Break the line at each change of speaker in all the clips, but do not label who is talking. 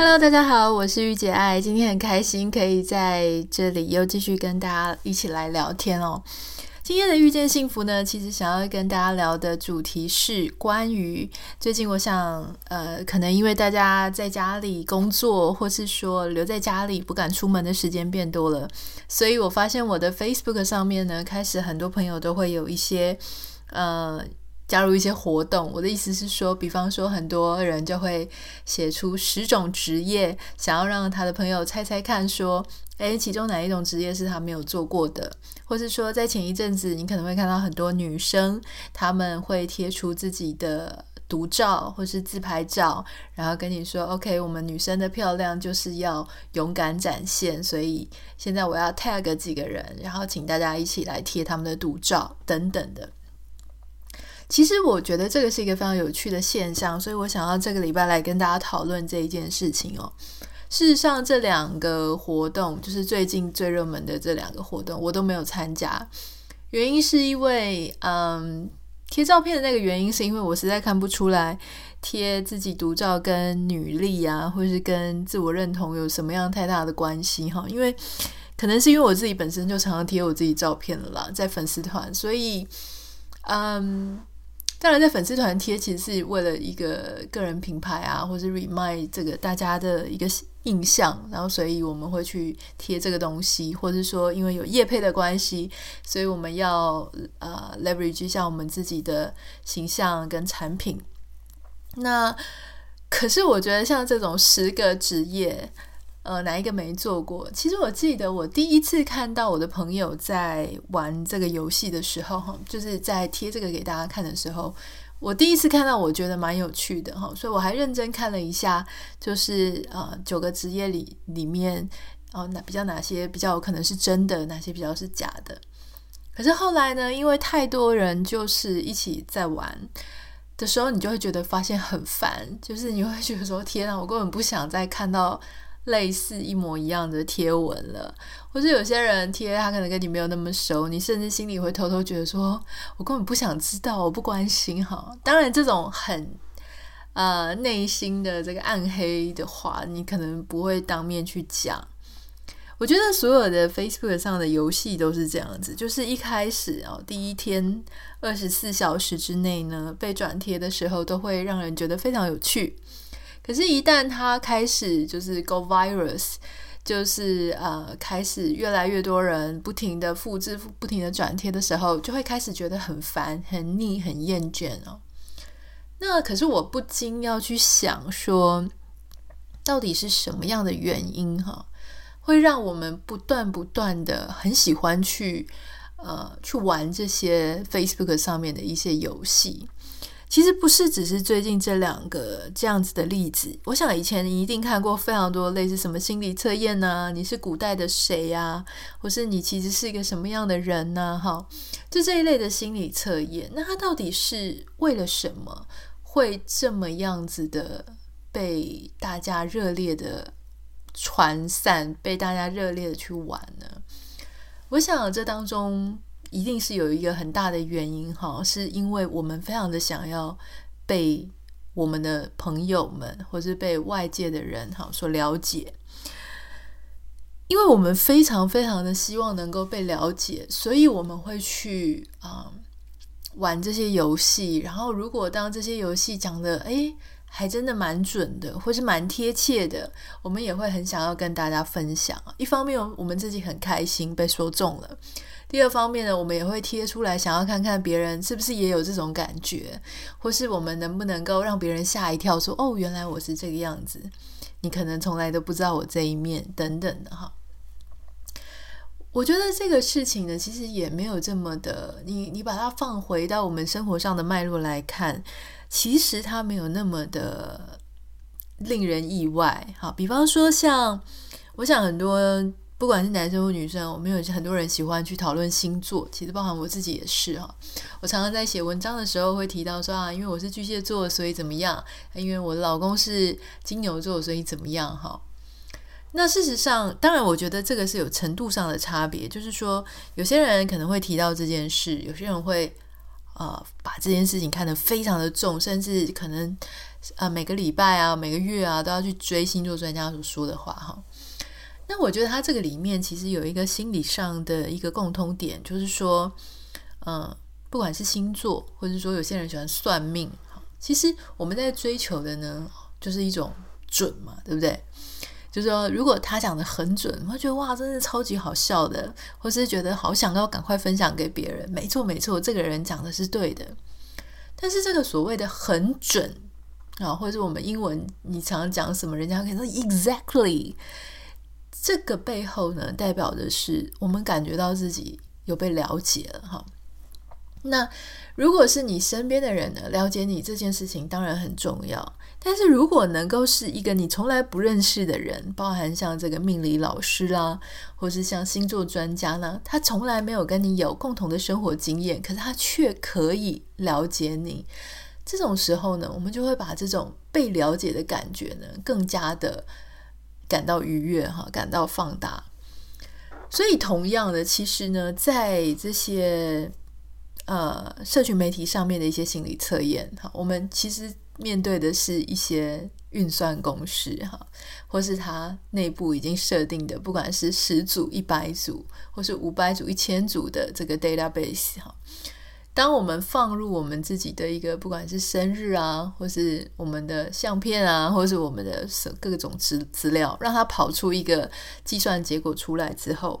？Hello，大家好，我是玉姐爱，今天很开心可以在这里又继续跟大家一起来聊天哦。今天的遇见幸福呢，其实想要跟大家聊的主题是关于最近，我想，呃，可能因为大家在家里工作，或是说留在家里不敢出门的时间变多了，所以我发现我的 Facebook 上面呢，开始很多朋友都会有一些，呃。加入一些活动，我的意思是说，比方说，很多人就会写出十种职业，想要让他的朋友猜猜看，说，诶，其中哪一种职业是他没有做过的？或是说，在前一阵子，你可能会看到很多女生，他们会贴出自己的独照或是自拍照，然后跟你说，OK，我们女生的漂亮就是要勇敢展现，所以现在我要 tag 几个人，然后请大家一起来贴他们的独照等等的。其实我觉得这个是一个非常有趣的现象，所以我想要这个礼拜来跟大家讨论这一件事情哦。事实上，这两个活动就是最近最热门的这两个活动，我都没有参加。原因是因为，嗯，贴照片的那个原因是因为我实在看不出来贴自己独照跟女力啊，或是跟自我认同有什么样太大的关系哈。因为可能是因为我自己本身就常常贴我自己照片了啦，在粉丝团，所以，嗯。当然，在粉丝团贴其实是为了一个个人品牌啊，或是 remind 这个大家的一个印象，然后所以我们会去贴这个东西，或者说因为有业配的关系，所以我们要呃 leverage 一下我们自己的形象跟产品。那可是我觉得像这种十个职业。呃，哪一个没做过？其实我记得我第一次看到我的朋友在玩这个游戏的时候，哈，就是在贴这个给大家看的时候，我第一次看到，我觉得蛮有趣的，哈，所以我还认真看了一下，就是呃九个职业里里面，哦，哪比较哪些比较可能是真的，哪些比较是假的。可是后来呢，因为太多人就是一起在玩的时候，你就会觉得发现很烦，就是你会觉得说，天啊，我根本不想再看到。类似一模一样的贴文了，或是有些人贴他可能跟你没有那么熟，你甚至心里会偷偷觉得说，我根本不想知道，我不关心哈。当然，这种很呃内心的这个暗黑的话，你可能不会当面去讲。我觉得所有的 Facebook 上的游戏都是这样子，就是一开始哦，第一天二十四小时之内呢，被转贴的时候，都会让人觉得非常有趣。可是，一旦它开始就是 go virus，就是呃，开始越来越多人不停的复制、不停的转贴的时候，就会开始觉得很烦、很腻、很厌倦哦。那可是我不禁要去想说，到底是什么样的原因哈，会让我们不断不断的很喜欢去呃去玩这些 Facebook 上面的一些游戏？其实不是只是最近这两个这样子的例子，我想以前你一定看过非常多类似什么心理测验呐，你是古代的谁呀，或是你其实是一个什么样的人呢？哈，就这一类的心理测验，那它到底是为了什么会这么样子的被大家热烈的传散，被大家热烈的去玩呢？我想这当中。一定是有一个很大的原因哈，是因为我们非常的想要被我们的朋友们或是被外界的人哈所了解，因为我们非常非常的希望能够被了解，所以我们会去啊、嗯、玩这些游戏。然后，如果当这些游戏讲的诶还真的蛮准的，或是蛮贴切的，我们也会很想要跟大家分享。一方面，我们自己很开心被说中了。第二方面呢，我们也会贴出来，想要看看别人是不是也有这种感觉，或是我们能不能够让别人吓一跳，说：“哦，原来我是这个样子。”你可能从来都不知道我这一面，等等的哈。我觉得这个事情呢，其实也没有这么的，你你把它放回到我们生活上的脉络来看，其实它没有那么的令人意外。好，比方说像，我想很多。不管是男生或女生，我们有很多人喜欢去讨论星座，其实包含我自己也是哈。我常常在写文章的时候会提到说啊，因为我是巨蟹座，所以怎么样？因为我的老公是金牛座，所以怎么样？哈。那事实上，当然，我觉得这个是有程度上的差别，就是说，有些人可能会提到这件事，有些人会呃把这件事情看得非常的重，甚至可能呃每个礼拜啊、每个月啊都要去追星座专家所说的话哈。那我觉得他这个里面其实有一个心理上的一个共通点，就是说，嗯、不管是星座，或者说有些人喜欢算命，其实我们在追求的呢，就是一种准嘛，对不对？就是说，如果他讲的很准，我会觉得哇，真的超级好笑的，或是觉得好想要赶快分享给别人。没错，没错，这个人讲的是对的。但是这个所谓的很准啊，或者是我们英文你常常讲什么，人家可以说 exactly。这个背后呢，代表的是我们感觉到自己有被了解了哈。那如果是你身边的人呢，了解你这件事情当然很重要。但是如果能够是一个你从来不认识的人，包含像这个命理老师啦，或是像星座专家呢，他从来没有跟你有共同的生活经验，可是他却可以了解你。这种时候呢，我们就会把这种被了解的感觉呢，更加的。感到愉悦哈，感到放大。所以，同样的，其实呢，在这些呃社群媒体上面的一些心理测验哈，我们其实面对的是一些运算公式哈，或是它内部已经设定的，不管是十组、一百组，或是五百组、一千组的这个 database 哈。当我们放入我们自己的一个，不管是生日啊，或是我们的相片啊，或是我们的各种资资料，让它跑出一个计算结果出来之后，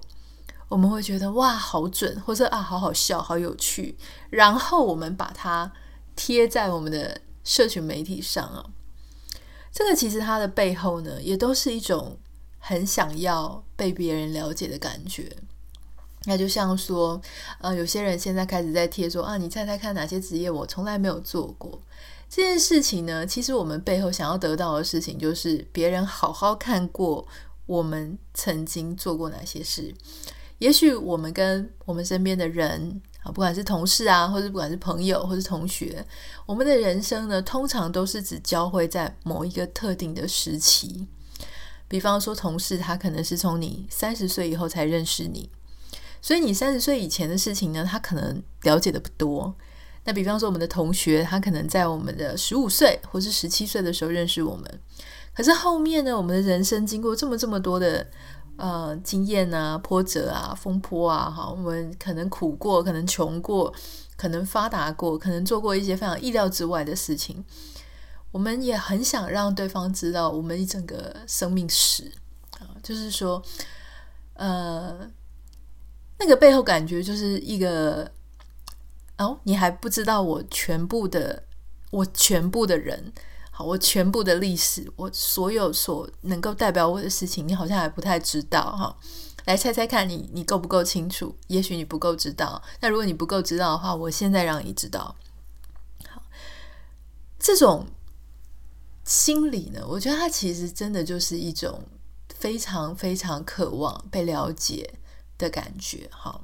我们会觉得哇，好准，或者啊，好好笑，好有趣。然后我们把它贴在我们的社群媒体上啊，这个其实它的背后呢，也都是一种很想要被别人了解的感觉。那就像说，呃，有些人现在开始在贴说啊，你猜猜看哪些职业我从来没有做过这件事情呢？其实我们背后想要得到的事情，就是别人好好看过我们曾经做过哪些事。也许我们跟我们身边的人啊，不管是同事啊，或者不管是朋友，或是同学，我们的人生呢，通常都是只交汇在某一个特定的时期。比方说，同事他可能是从你三十岁以后才认识你。所以你三十岁以前的事情呢，他可能了解的不多。那比方说我们的同学，他可能在我们的十五岁或是十七岁的时候认识我们。可是后面呢，我们的人生经过这么这么多的呃经验啊、波折啊、风波啊，哈，我们可能苦过，可能穷过，可能发达过，可能做过一些非常意料之外的事情。我们也很想让对方知道我们一整个生命史啊，就是说，呃。那个背后感觉就是一个哦，你还不知道我全部的，我全部的人，好，我全部的历史，我所有所能够代表我的事情，你好像还不太知道哈。来猜猜看你，你够不够清楚？也许你不够知道。那如果你不够知道的话，我现在让你知道。好，这种心理呢，我觉得它其实真的就是一种非常非常渴望被了解的感觉哈，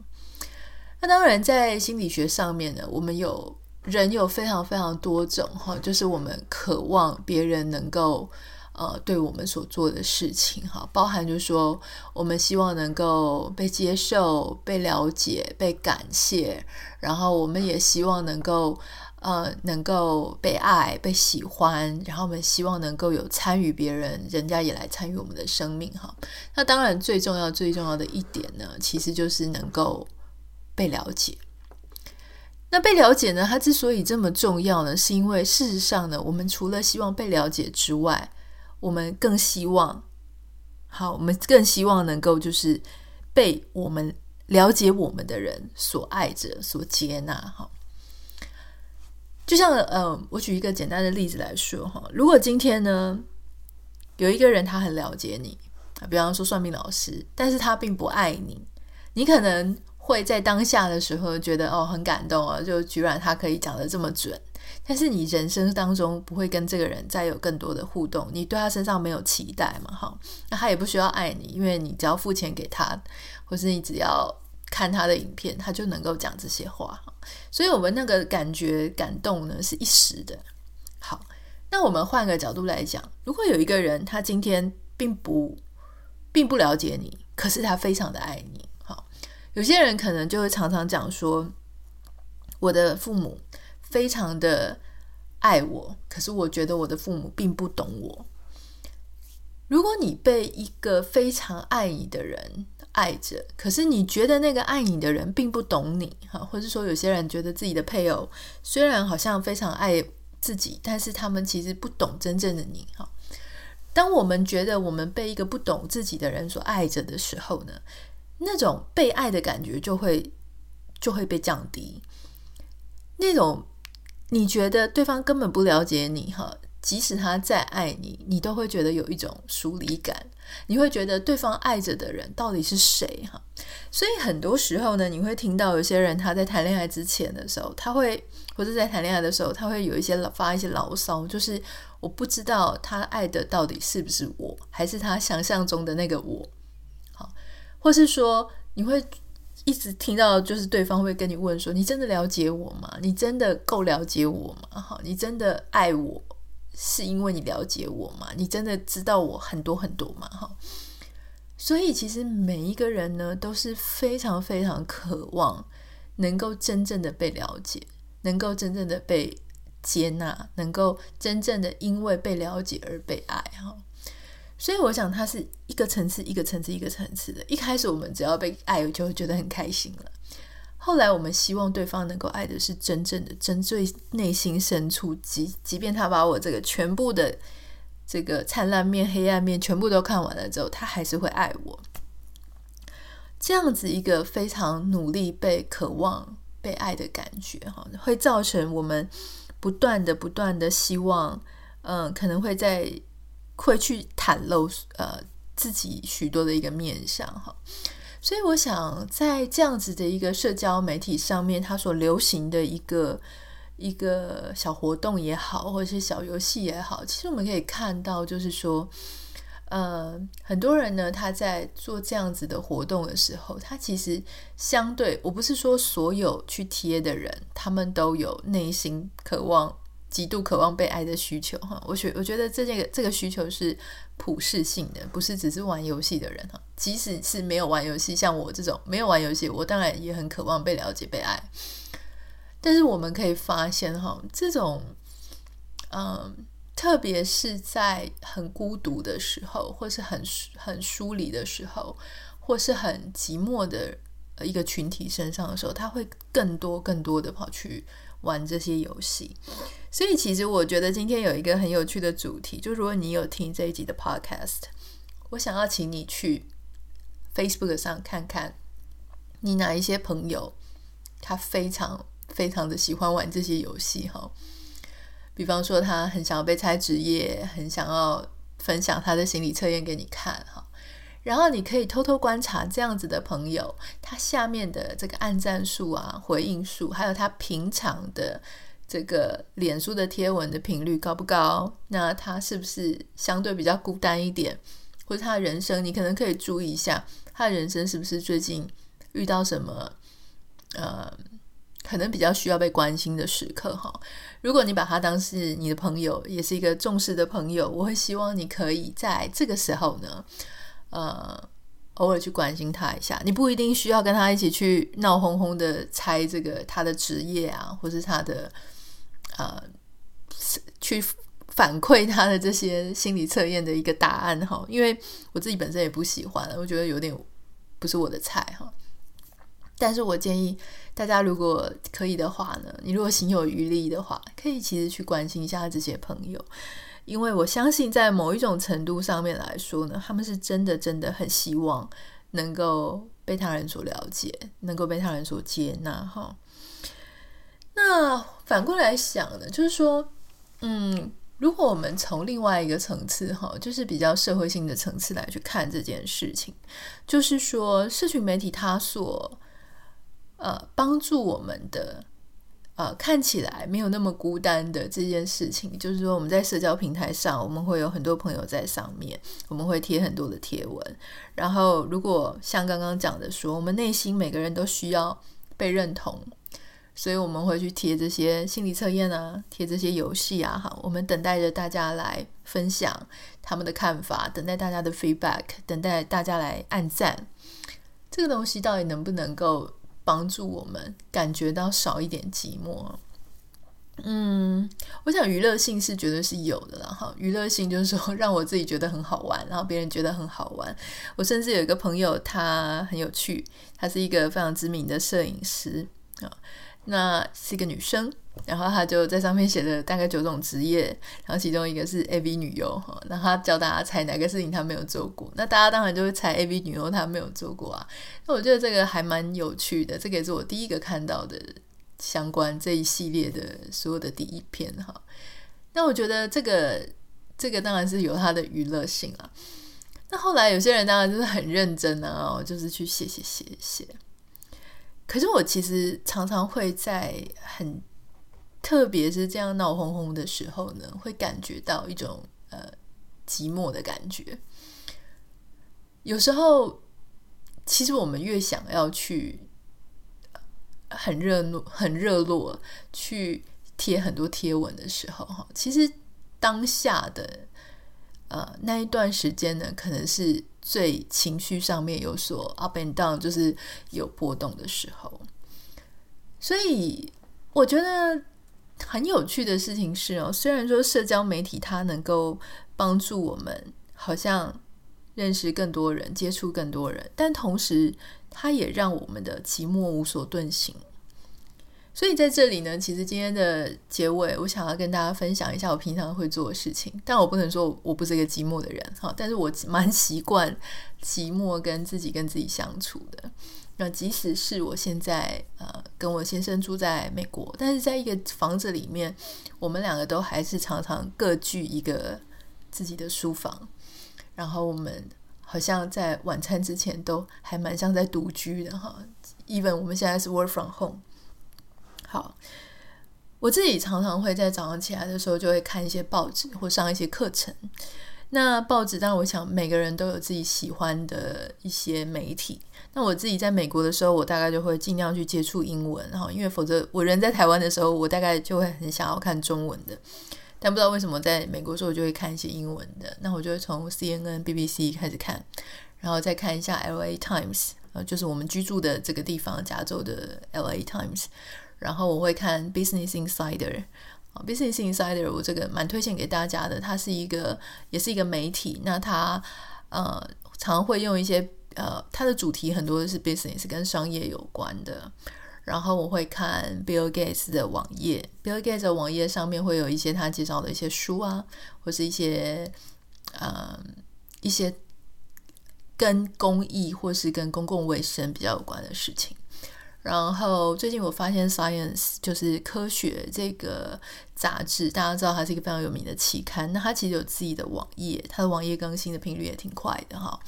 那当然在心理学上面呢，我们有人有非常非常多种哈，就是我们渴望别人能够呃对我们所做的事情哈，包含就是说我们希望能够被接受、被了解、被感谢，然后我们也希望能够。呃，能够被爱、被喜欢，然后我们希望能够有参与别人，人家也来参与我们的生命哈。那当然，最重要、最重要的一点呢，其实就是能够被了解。那被了解呢，它之所以这么重要呢，是因为事实上呢，我们除了希望被了解之外，我们更希望，好，我们更希望能够就是被我们了解我们的人所爱着、所接纳哈。就像呃，我举一个简单的例子来说哈，如果今天呢，有一个人他很了解你，比方说算命老师，但是他并不爱你，你可能会在当下的时候觉得哦很感动啊，就居然他可以讲得这么准，但是你人生当中不会跟这个人再有更多的互动，你对他身上没有期待嘛？哈，那他也不需要爱你，因为你只要付钱给他，或是你只要看他的影片，他就能够讲这些话。所以，我们那个感觉感动呢，是一时的。好，那我们换个角度来讲，如果有一个人，他今天并不并不了解你，可是他非常的爱你。好，有些人可能就会常常讲说，我的父母非常的爱我，可是我觉得我的父母并不懂我。如果你被一个非常爱你的人爱着，可是你觉得那个爱你的人并不懂你，哈，或者说有些人觉得自己的配偶虽然好像非常爱自己，但是他们其实不懂真正的你，哈。当我们觉得我们被一个不懂自己的人所爱着的时候呢，那种被爱的感觉就会就会被降低。那种你觉得对方根本不了解你，哈，即使他再爱你，你都会觉得有一种疏离感。你会觉得对方爱着的人到底是谁，哈？所以很多时候呢，你会听到有些人他在谈恋爱之前的时候，他会或者在谈恋爱的时候，他会有一些发一些牢骚，就是我不知道他爱的到底是不是我，还是他想象中的那个我，好，或是说你会。一直听到就是对方会跟你问说：“你真的了解我吗？你真的够了解我吗？哈，你真的爱我是因为你了解我吗？你真的知道我很多很多吗？哈，所以其实每一个人呢都是非常非常渴望能够真正的被了解，能够真正的被接纳，能够真正的因为被了解而被爱，哈。”所以我想，它是一个层次、一个层次、一个层次的。一开始我们只要被爱，就觉得很开心了。后来我们希望对方能够爱的是真正的、真最内心深处，即即便他把我这个全部的这个灿烂面、黑暗面全部都看完了之后，他还是会爱我。这样子一个非常努力、被渴望被爱的感觉，哈，会造成我们不断的、不断的希望，嗯，可能会在。会去袒露呃自己许多的一个面相哈，所以我想在这样子的一个社交媒体上面，它所流行的一个一个小活动也好，或者是小游戏也好，其实我们可以看到，就是说，呃，很多人呢，他在做这样子的活动的时候，他其实相对，我不是说所有去贴的人，他们都有内心渴望。极度渴望被爱的需求哈，我觉我觉得这件个这个需求是普世性的，不是只是玩游戏的人哈。即使是没有玩游戏，像我这种没有玩游戏，我当然也很渴望被了解、被爱。但是我们可以发现哈，这种嗯，特别是在很孤独的时候，或是很很疏离的时候，或是很寂寞的一个群体身上的时候，他会更多更多的跑去玩这些游戏。所以，其实我觉得今天有一个很有趣的主题，就如果你有听这一集的 Podcast，我想要请你去 Facebook 上看看，你哪一些朋友他非常非常的喜欢玩这些游戏哈。比方说，他很想要被猜职业，很想要分享他的心理测验给你看哈。然后你可以偷偷观察这样子的朋友，他下面的这个按赞数啊、回应数，还有他平常的。这个脸书的贴文的频率高不高？那他是不是相对比较孤单一点？或者他的人生，你可能可以注意一下，他的人生是不是最近遇到什么呃，可能比较需要被关心的时刻哈？如果你把他当是你的朋友，也是一个重视的朋友，我会希望你可以在这个时候呢，呃，偶尔去关心他一下。你不一定需要跟他一起去闹哄哄的猜这个他的职业啊，或是他的。呃，去反馈他的这些心理测验的一个答案哈，因为我自己本身也不喜欢，我觉得有点不是我的菜哈。但是我建议大家，如果可以的话呢，你如果心有余力的话，可以其实去关心一下这些朋友，因为我相信在某一种程度上面来说呢，他们是真的真的很希望能够被他人所了解，能够被他人所接纳哈。那反过来想呢，就是说，嗯，如果我们从另外一个层次哈，就是比较社会性的层次来去看这件事情，就是说，社群媒体它所呃帮助我们的呃看起来没有那么孤单的这件事情。就是说，我们在社交平台上，我们会有很多朋友在上面，我们会贴很多的贴文。然后，如果像刚刚讲的说，我们内心每个人都需要被认同。所以我们会去贴这些心理测验啊，贴这些游戏啊，哈，我们等待着大家来分享他们的看法，等待大家的 feedback，等待大家来按赞。这个东西到底能不能够帮助我们感觉到少一点寂寞？嗯，我想娱乐性是绝对是有的了，哈，娱乐性就是说让我自己觉得很好玩，然后别人觉得很好玩。我甚至有一个朋友，她很有趣，她是一个非常知名的摄影师啊。那是一个女生，然后他就在上面写了大概九种职业，然后其中一个是 AV 女优哈，那他教大家猜哪个事情他没有做过，那大家当然就会猜 AV 女优她没有做过啊。那我觉得这个还蛮有趣的，这个也是我第一个看到的相关这一系列的所有的第一篇哈。那我觉得这个这个当然是有它的娱乐性啊。那后来有些人当然就是很认真啊，就是去写写写写。可是我其实常常会在很特别是这样闹哄哄的时候呢，会感觉到一种呃寂寞的感觉。有时候，其实我们越想要去很热络、很热络去贴很多贴文的时候，哈，其实当下的呃那一段时间呢，可能是。最情绪上面有所 up and down，就是有波动的时候，所以我觉得很有趣的事情是哦，虽然说社交媒体它能够帮助我们，好像认识更多人、接触更多人，但同时它也让我们的寂寞无所遁形。所以在这里呢，其实今天的结尾，我想要跟大家分享一下我平常会做的事情。但我不能说我不是一个寂寞的人哈，但是我蛮习惯寂寞跟自己跟自己相处的。那即使是我现在呃跟我先生住在美国，但是在一个房子里面，我们两个都还是常常各具一个自己的书房，然后我们好像在晚餐之前都还蛮像在独居的哈。Even 我们现在是 work from home。好，我自己常常会在早上起来的时候就会看一些报纸或上一些课程。那报纸当然，我想每个人都有自己喜欢的一些媒体。那我自己在美国的时候，我大概就会尽量去接触英文，然后，因为否则我人在台湾的时候，我大概就会很想要看中文的。但不知道为什么在美国的时候，我就会看一些英文的。那我就会从 CNN、BBC 开始看，然后再看一下 LA Times，呃，就是我们居住的这个地方，加州的 LA Times。然后我会看 Business Insider，，Business Insider 我这个蛮推荐给大家的，它是一个也是一个媒体，那它呃常会用一些呃它的主题很多是 business 跟商业有关的。然后我会看 Bill Gates 的网页，Bill Gates 的网页上面会有一些他介绍的一些书啊，或是一些呃一些跟公益或是跟公共卫生比较有关的事情。然后最近我发现《Science》就是科学这个杂志，大家知道它是一个非常有名的期刊。那它其实有自己的网页，它的网页更新的频率也挺快的哈。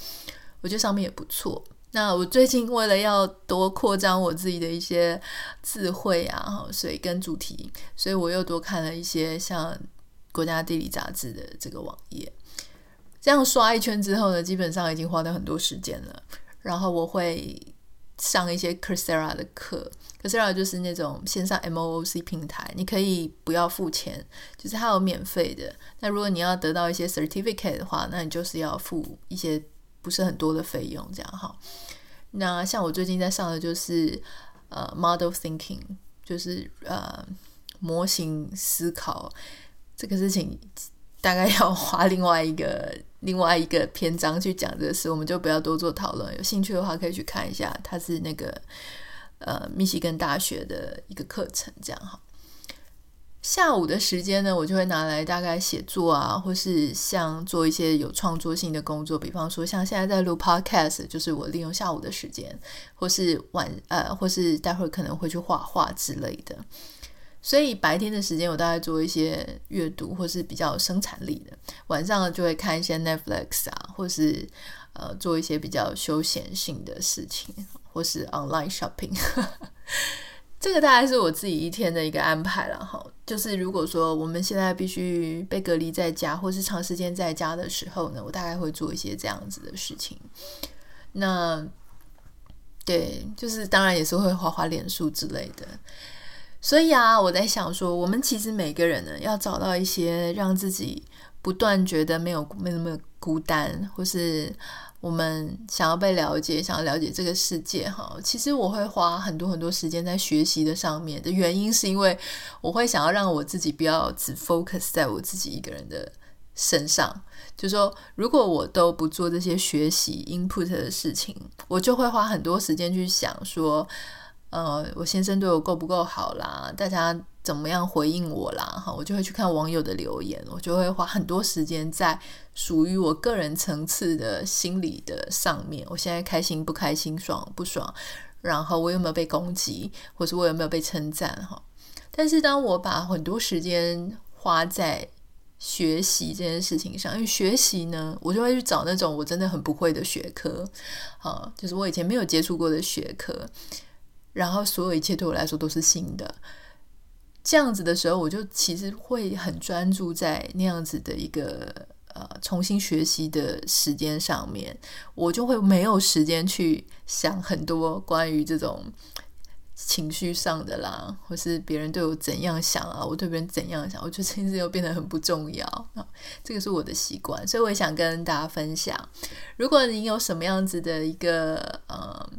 我觉得上面也不错。那我最近为了要多扩张我自己的一些智慧啊，所以跟主题，所以我又多看了一些像《国家地理》杂志的这个网页。这样刷一圈之后呢，基本上已经花掉很多时间了。然后我会。上一些 Coursera 的课，Coursera 就是那种线上 MOOC 平台，你可以不要付钱，就是它有免费的。那如果你要得到一些 certificate 的话，那你就是要付一些不是很多的费用，这样哈。那像我最近在上的就是呃 Model Thinking，就是呃模型思考这个事情。大概要花另外一个另外一个篇章去讲这个事，我们就不要多做讨论。有兴趣的话，可以去看一下，它是那个呃密西根大学的一个课程，这样哈。下午的时间呢，我就会拿来大概写作啊，或是像做一些有创作性的工作，比方说像现在在录 podcast，就是我利用下午的时间，或是晚呃，或是待会可能会去画画之类的。所以白天的时间我大概做一些阅读或是比较有生产力的，晚上就会看一些 Netflix 啊，或是呃做一些比较休闲性的事情，或是 online shopping。这个大概是我自己一天的一个安排了哈。就是如果说我们现在必须被隔离在家，或是长时间在家的时候呢，我大概会做一些这样子的事情。那对，就是当然也是会滑滑脸书之类的。所以啊，我在想说，我们其实每个人呢，要找到一些让自己不断觉得没有没那么孤单，或是我们想要被了解，想要了解这个世界哈。其实我会花很多很多时间在学习的上面的原因，是因为我会想要让我自己不要只 focus 在我自己一个人的身上。就说，如果我都不做这些学习 input 的事情，我就会花很多时间去想说。呃，我先生对我够不够好啦？大家怎么样回应我啦？哈，我就会去看网友的留言，我就会花很多时间在属于我个人层次的心理的上面。我现在开心不开心，爽不爽？然后我有没有被攻击，或者我有没有被称赞？哈，但是当我把很多时间花在学习这件事情上，因为学习呢，我就会去找那种我真的很不会的学科，啊，就是我以前没有接触过的学科。然后所有一切对我来说都是新的，这样子的时候，我就其实会很专注在那样子的一个呃重新学习的时间上面，我就会没有时间去想很多关于这种情绪上的啦，或是别人对我怎样想啊，我对别人怎样想，我觉得这件事又变得很不重要啊。这个是我的习惯，所以我也想跟大家分享，如果你有什么样子的一个呃。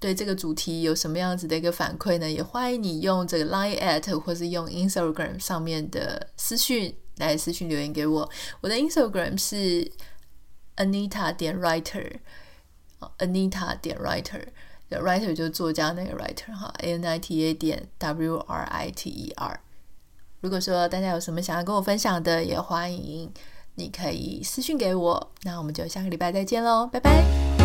对这个主题有什么样子的一个反馈呢？也欢迎你用这个 Line at 或是用 Instagram 上面的私讯来私讯留言给我。我的 Instagram 是 Anita 点 Writer，Anita 点 Writer，Writer 就是作家那个 Writer 哈，A N I T A 点 W R I T E R。如果说大家有什么想要跟我分享的，也欢迎你可以私讯给我。那我们就下个礼拜再见喽，拜拜。